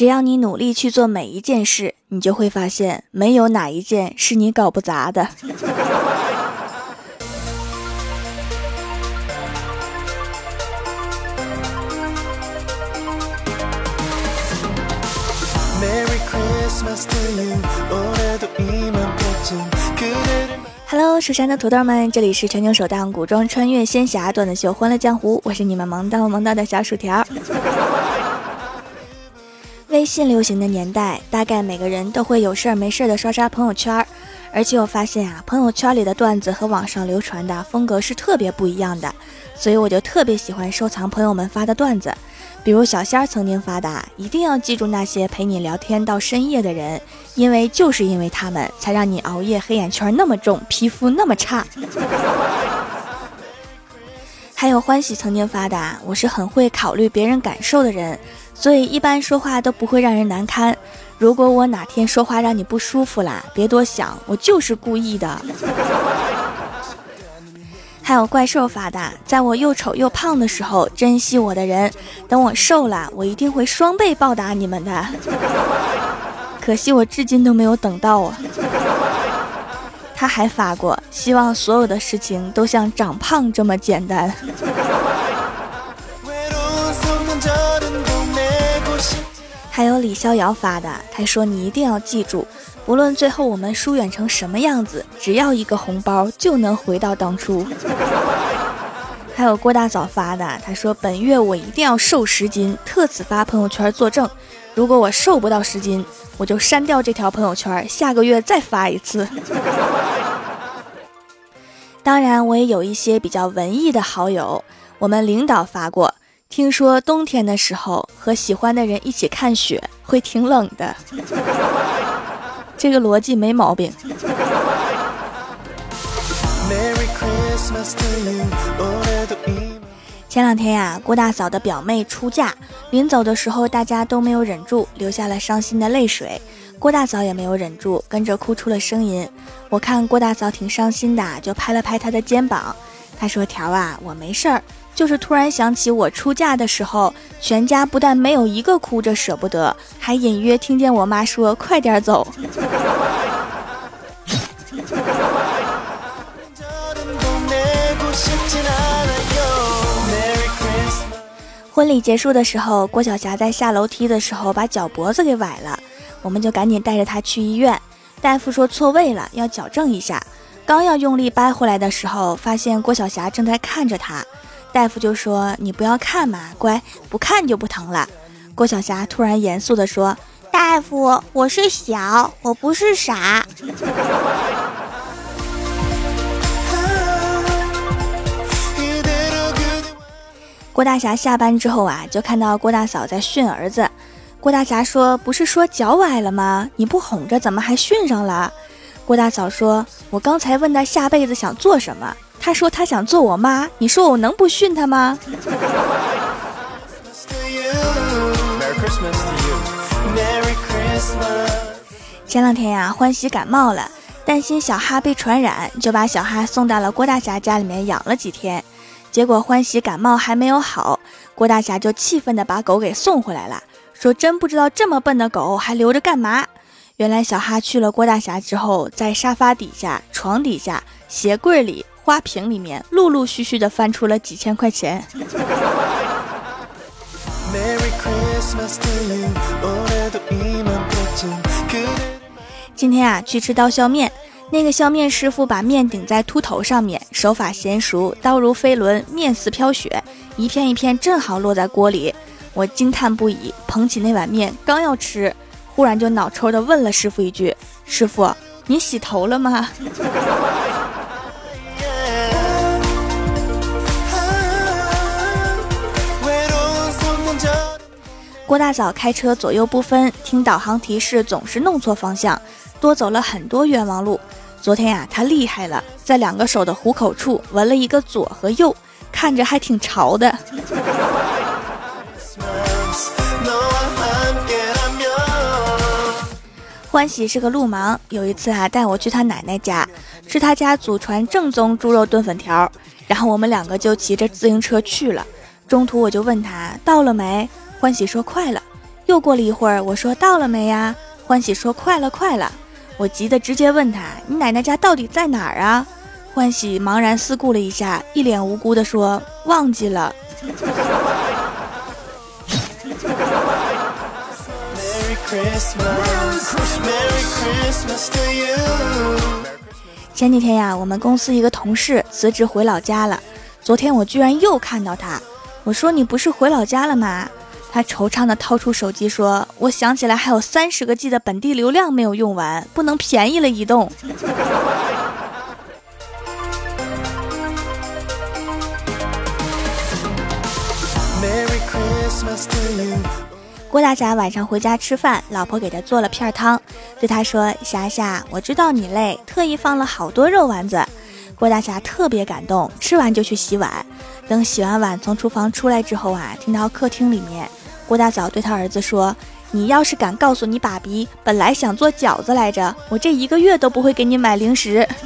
只要你努力去做每一件事，你就会发现，没有哪一件是你搞不砸的。Hello，蜀山的土豆们，这里是全球首档古装穿越仙侠段子秀《欢乐江湖》，我是你们萌到萌到的小薯条。微信流行的年代，大概每个人都会有事儿没事儿的刷刷朋友圈儿，而且我发现啊，朋友圈里的段子和网上流传的风格是特别不一样的，所以我就特别喜欢收藏朋友们发的段子。比如小仙儿曾经发的，一定要记住那些陪你聊天到深夜的人，因为就是因为他们，才让你熬夜黑眼圈那么重，皮肤那么差。还有欢喜曾经发的，我是很会考虑别人感受的人，所以一般说话都不会让人难堪。如果我哪天说话让你不舒服啦，别多想，我就是故意的。还有怪兽发的，在我又丑又胖的时候珍惜我的人，等我瘦了，我一定会双倍报答你们的。可惜我至今都没有等到啊。他还发过，希望所有的事情都像长胖这么简单。李逍遥发的，他说你一定要记住。不论最后我们疏远成什么样子，只要一个红包就能回到当初。还有郭大嫂发的，他说本月我一定要瘦十斤，特此发朋友圈作证。如果我瘦不到十斤，我就删掉这条朋友圈，下个月再发一次。当然，我也有一些比较文艺的好友，我们领导发过，听说冬天的时候和喜欢的人一起看雪会挺冷的。这个逻辑没毛病。前两天呀，郭大嫂的表妹出嫁，临走的时候，大家都没有忍住，流下了伤心的泪水。郭大嫂也没有忍住，跟着哭出了声音。我看郭大嫂挺伤心的，就拍了拍她的肩膀。她说：“条啊，我没事儿。”就是突然想起我出嫁的时候，全家不但没有一个哭着舍不得，还隐约听见我妈说：“快点走。”婚礼结束的时候，郭晓霞在下楼梯的时候把脚脖子给崴了，我们就赶紧带着她去医院。大夫说错位了，要矫正一下。刚要用力掰回来的时候，发现郭晓霞正在看着他。大夫就说：“你不要看嘛，乖，不看就不疼了。”郭晓霞突然严肃地说：“大夫，我是小，我不是傻。” 郭大侠下班之后啊，就看到郭大嫂在训儿子。郭大侠说：“不是说脚崴了吗？你不哄着，怎么还训上了？”郭大嫂说：“我刚才问他下辈子想做什么。”他说他想做我妈，你说我能不训他吗？前两天呀，欢喜感冒了，担心小哈被传染，就把小哈送到了郭大侠家里面养了几天。结果欢喜感冒还没有好，郭大侠就气愤的把狗给送回来了，说真不知道这么笨的狗还留着干嘛。原来小哈去了郭大侠之后，在沙发底下、床底下、鞋柜里。花瓶里面陆陆续续的翻出了几千块钱。今天啊，去吃刀削面，那个削面师傅把面顶在秃头上面，手法娴熟，刀如飞轮，面似飘雪，一片一片正好落在锅里。我惊叹不已，捧起那碗面，刚要吃，忽然就脑抽的问了师傅一句：“师傅，你洗头了吗？”郭大嫂开车左右不分，听导航提示总是弄错方向，多走了很多冤枉路。昨天呀，她厉害了，在两个手的虎口处纹了一个左和右，看着还挺潮的。欢喜是个路盲，有一次啊，带我去他奶奶家吃他家祖传正宗猪肉炖粉条，然后我们两个就骑着自行车去了。中途我就问他到了没。欢喜说快了，又过了一会儿，我说到了没呀？欢喜说快了，快了。我急得直接问他：“你奶奶家到底在哪儿啊？”欢喜茫然四顾了一下，一脸无辜地说：“忘记了。”前几天呀，我们公司一个同事辞职回老家了。昨天我居然又看到他，我说：“你不是回老家了吗？”他惆怅地掏出手机说：“我想起来还有三十个 G 的本地流量没有用完，不能便宜了移动。”郭大侠晚上回家吃饭，老婆给他做了片汤，对他说：“霞霞，我知道你累，特意放了好多肉丸子。”郭大侠特别感动，吃完就去洗碗。等洗完碗从厨房出来之后啊，听到客厅里面。郭大嫂对他儿子说：“你要是敢告诉你爸比，本来想做饺子来着，我这一个月都不会给你买零食。”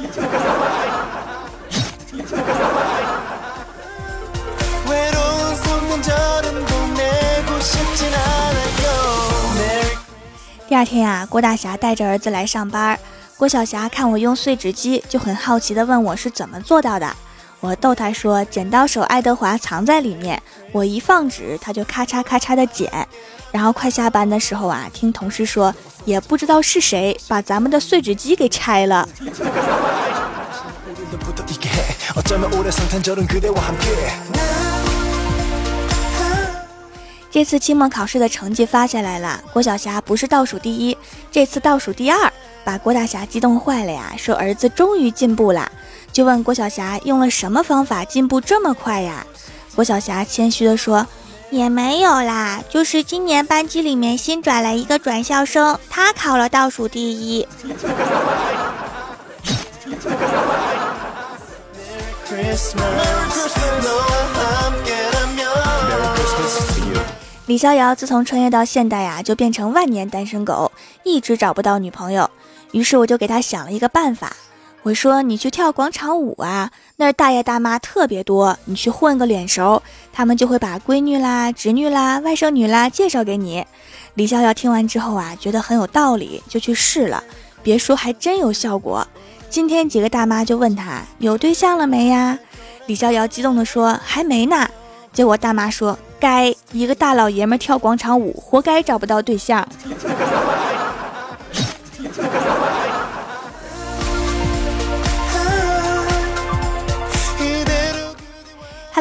第二天呀，郭大侠带着儿子来上班，郭晓霞看我用碎纸机，就很好奇的问我是怎么做到的。我逗她说：“剪刀手爱德华藏在里面，我一放纸，他就咔嚓咔嚓的剪。然后快下班的时候啊，听同事说，也不知道是谁把咱们的碎纸机给拆了。这次期末考试的成绩发下来了，郭晓霞不是倒数第一，这次倒数第二，把郭大侠激动坏了呀，说儿子终于进步了。”就问郭晓霞用了什么方法进步这么快呀？郭晓霞谦虚地说：“也没有啦，就是今年班级里面新转来一个转校生，他考了倒数第一。”李逍遥自从穿越到现代呀，就变成万年单身狗，一直找不到女朋友。于是我就给他想了一个办法。我说你去跳广场舞啊，那儿大爷大妈特别多，你去混个脸熟，他们就会把闺女啦、侄女啦、外甥女啦介绍给你。李逍遥听完之后啊，觉得很有道理，就去试了。别说，还真有效果。今天几个大妈就问他有对象了没呀？李逍遥激动地说还没呢。结果大妈说该一个大老爷们跳广场舞，活该找不到对象。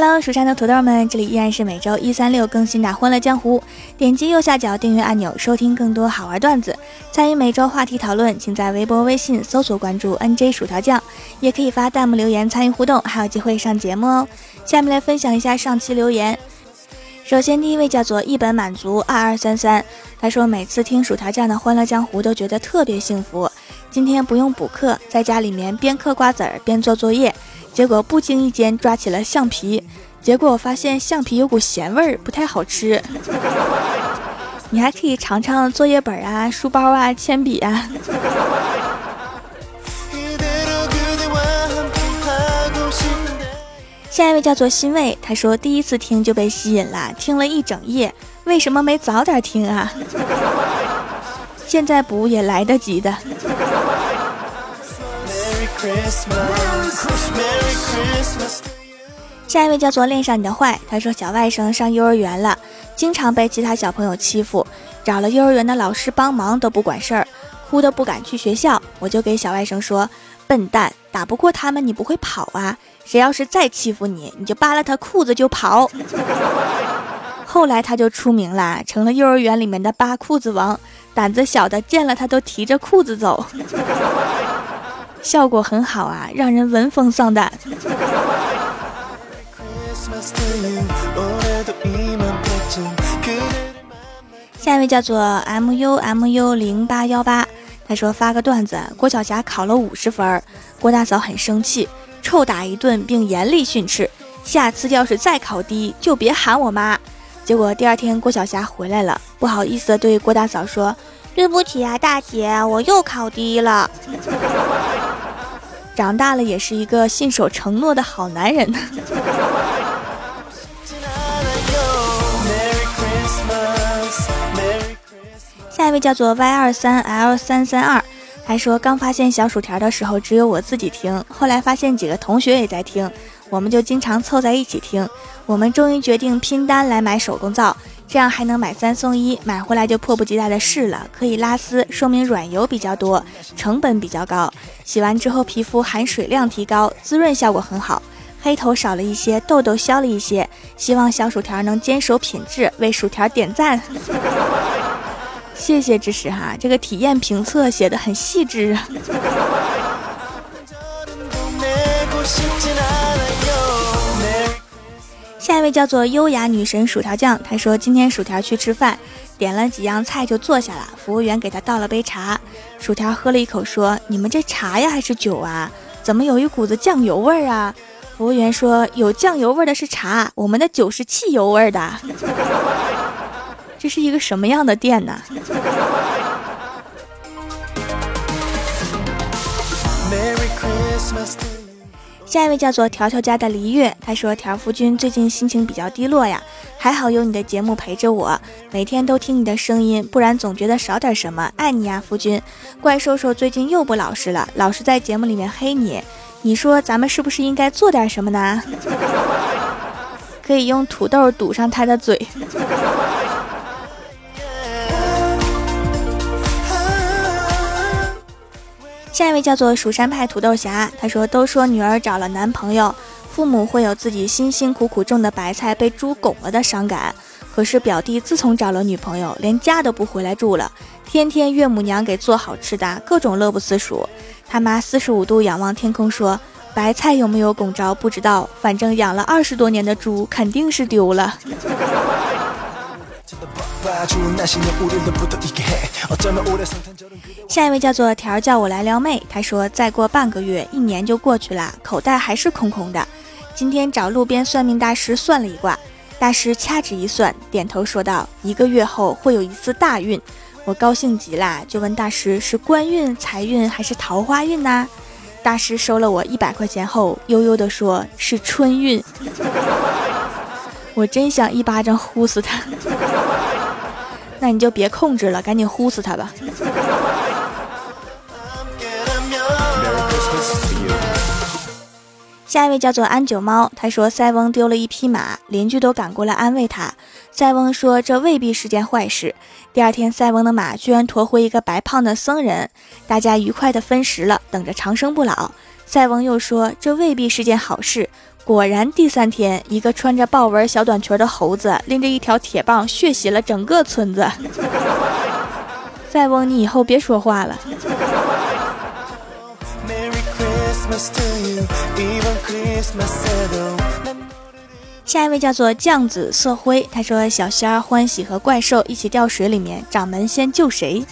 Hello，蜀山的土豆们，这里依然是每周一、三、六更新的《欢乐江湖》。点击右下角订阅按钮，收听更多好玩段子，参与每周话题讨论，请在微博、微信搜索关注 NJ 薯条酱，也可以发弹幕留言参与互动，还有机会上节目哦。下面来分享一下上期留言。首先，第一位叫做一本满足二二三三，他说每次听薯条酱的《欢乐江湖》都觉得特别幸福。今天不用补课，在家里面边嗑瓜子儿边做作业。结果不经意间抓起了橡皮，结果我发现橡皮有股咸味儿，不太好吃。你还可以尝尝作业本啊、书包啊、铅笔啊。下一位叫做欣慰，他说第一次听就被吸引了，听了一整夜，为什么没早点听啊？现在补也来得及的。下一位叫做恋上你的坏，他说小外甥上幼儿园了，经常被其他小朋友欺负，找了幼儿园的老师帮忙都不管事儿，哭得不敢去学校。我就给小外甥说：“笨蛋，打不过他们你不会跑啊？谁要是再欺负你，你就扒了他裤子就跑。”后来他就出名了，成了幼儿园里面的扒裤子王，胆子小的见了他都提着裤子走。效果很好啊，让人闻风丧胆。下一位叫做 M U M U 零八幺八，他说发个段子：郭晓霞考了五十分，郭大嫂很生气，臭打一顿，并严厉训斥：下次要是再考低，就别喊我妈。结果第二天郭晓霞回来了，不好意思的对郭大嫂说：对不起啊，大姐，我又考第一了。长大了也是一个信守承诺的好男人。下一位叫做 Y 二三 L 三三二，还说刚发现小薯条的时候只有我自己听，后来发现几个同学也在听，我们就经常凑在一起听。我们终于决定拼单来买手工皂，这样还能买三送一，买回来就迫不及待的试了，可以拉丝，说明软油比较多，成本比较高。洗完之后皮肤含水量提高，滋润效果很好，黑头少了一些，痘痘消了一些。希望小薯条能坚守品质，为薯条点赞。谢谢支持哈，这个体验评测写的很细致啊。下一位叫做优雅女神薯条酱，她说今天薯条去吃饭，点了几样菜就坐下了，服务员给她倒了杯茶，薯条喝了一口说：“你们这茶呀还是酒啊？怎么有一股子酱油味儿啊？”服务员说：“有酱油味的是茶，我们的酒是汽油味的。”这是一个什么样的店呢？下一位叫做条条家的黎月，他说：“条夫君最近心情比较低落呀，还好有你的节目陪着我，每天都听你的声音，不然总觉得少点什么。爱你呀，夫君。怪兽兽最近又不老实了，老是在节目里面黑你，你说咱们是不是应该做点什么呢？可以用土豆堵上他的嘴。”下一位叫做蜀山派土豆侠，他说：“都说女儿找了男朋友，父母会有自己辛辛苦苦种的白菜被猪拱了的伤感。可是表弟自从找了女朋友，连家都不回来住了，天天岳母娘给做好吃的，各种乐不思蜀。他妈四十五度仰望天空说：白菜有没有拱着不知道，反正养了二十多年的猪肯定是丢了。” 下一位叫做条，叫我来撩妹。他说：“再过半个月，一年就过去了，口袋还是空空的。今天找路边算命大师算了一卦，大师掐指一算，点头说道：一个月后会有一次大运。我高兴极了，就问大师是官运、财运还是桃花运呢？大师收了我一百块钱后，悠悠地说：是春运。我真想一巴掌呼死他。”那你就别控制了，赶紧呼死他吧。下一位叫做安九猫，他说塞翁丢了一匹马，邻居都赶过来安慰他。塞翁说这未必是件坏事。第二天，塞翁的马居然驮回一个白胖的僧人，大家愉快的分食了，等着长生不老。塞翁又说这未必是件好事。果然，第三天，一个穿着豹纹小短裙的猴子拎着一条铁棒，血洗了整个村子。塞翁，你以后别说话了。下一位叫做酱紫色灰，他说：“小仙儿、欢喜和怪兽一起掉水里面，掌门先救谁？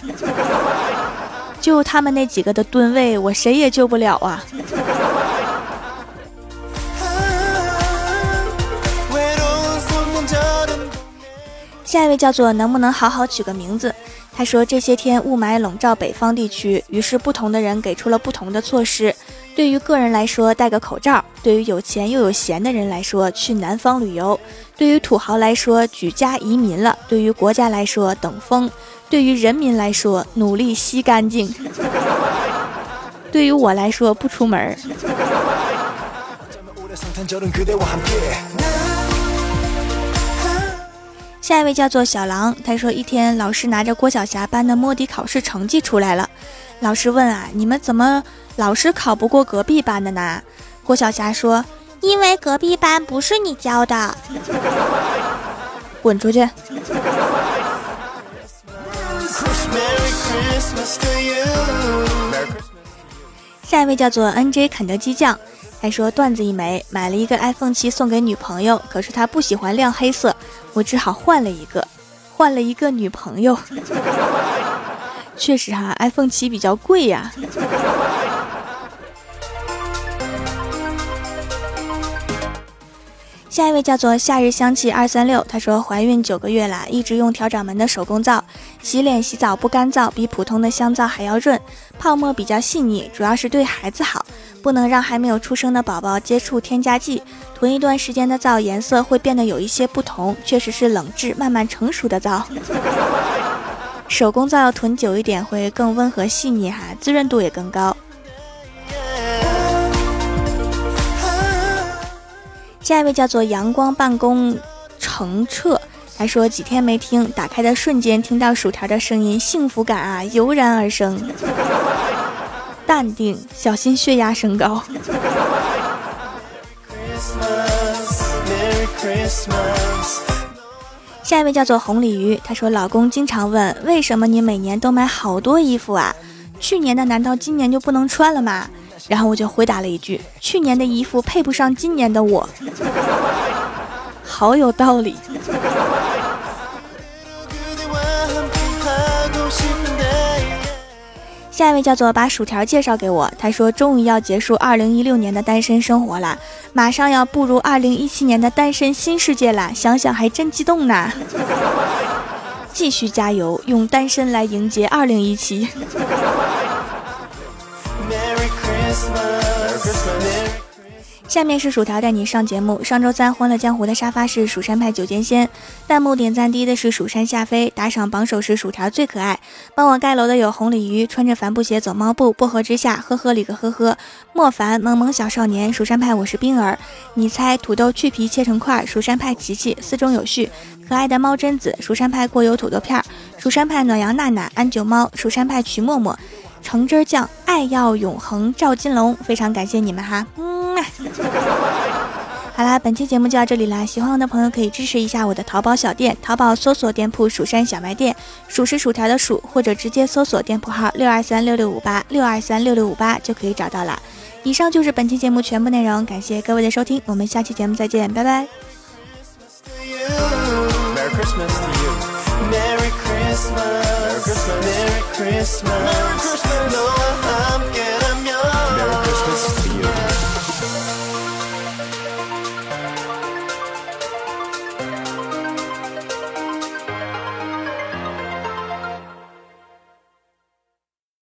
救他们那几个的吨位，我谁也救不了啊。”下一位叫做能不能好好取个名字？他说这些天雾霾笼罩北方地区，于是不同的人给出了不同的措施。对于个人来说，戴个口罩；对于有钱又有闲的人来说，去南方旅游；对于土豪来说，举家移民了；对于国家来说，等风；对于人民来说，努力吸干净；对于我来说，不出门。下一位叫做小狼，他说一天老师拿着郭晓霞班的摸底考试成绩出来了，老师问啊，你们怎么老是考不过隔壁班的呢？郭晓霞说，因为隔壁班不是你教的，滚出去。下一位叫做 N J 肯德基酱。还说段子一枚，买了一个 iPhone 七送给女朋友，可是她不喜欢亮黑色，我只好换了一个，换了一个女朋友。确实哈，iPhone 七比较贵呀。下一位叫做夏日香气二三六，她说怀孕九个月了，一直用调掌门的手工皂，洗脸洗澡不干燥，比普通的香皂还要润，泡沫比较细腻，主要是对孩子好，不能让还没有出生的宝宝接触添加剂。囤一段时间的皂颜色会变得有一些不同，确实是冷制慢慢成熟的皂。手工皂要囤久一点，会更温和细腻哈，滋润度也更高。下一位叫做阳光办公澄澈，他说几天没听，打开的瞬间听到薯条的声音，幸福感啊油然而生。淡定，小心血压升高。下一位叫做红鲤鱼，他说老公经常问为什么你每年都买好多衣服啊？去年的难道今年就不能穿了吗？然后我就回答了一句：去年的衣服配不上今年的我，好有道理。下一位叫做把薯条介绍给我，他说终于要结束二零一六年的单身生活了，马上要步入二零一七年的单身新世界了，想想还真激动呢。继续加油，用单身来迎接二零一七。下面是薯条带你上节目。上周三《欢乐江湖》的沙发是蜀山派九剑仙，弹幕点赞低的是蜀山夏飞，打赏榜首是薯条最可爱。帮我盖楼的有红鲤鱼，穿着帆布鞋走猫步，薄荷之下，呵呵里个呵呵。莫凡，萌萌小少年，蜀山派我是冰儿。你猜土豆去皮切成块，蜀山派琪琪，四中有序。可爱的猫贞子，蜀山派过油土豆片，蜀山派暖阳娜娜，安九猫，蜀山派曲默默。橙汁酱，爱要永恒，赵金龙，非常感谢你们哈，嗯，好啦，本期节目就到这里啦，喜欢我的朋友可以支持一下我的淘宝小店，淘宝搜索店铺“蜀山小卖店”，数是薯条的数，或者直接搜索店铺号六二三六六五八六二三六六五八就可以找到了。以上就是本期节目全部内容，感谢各位的收听，我们下期节目再见，拜拜。Christmas. Merry Christmas. Merry Christmas.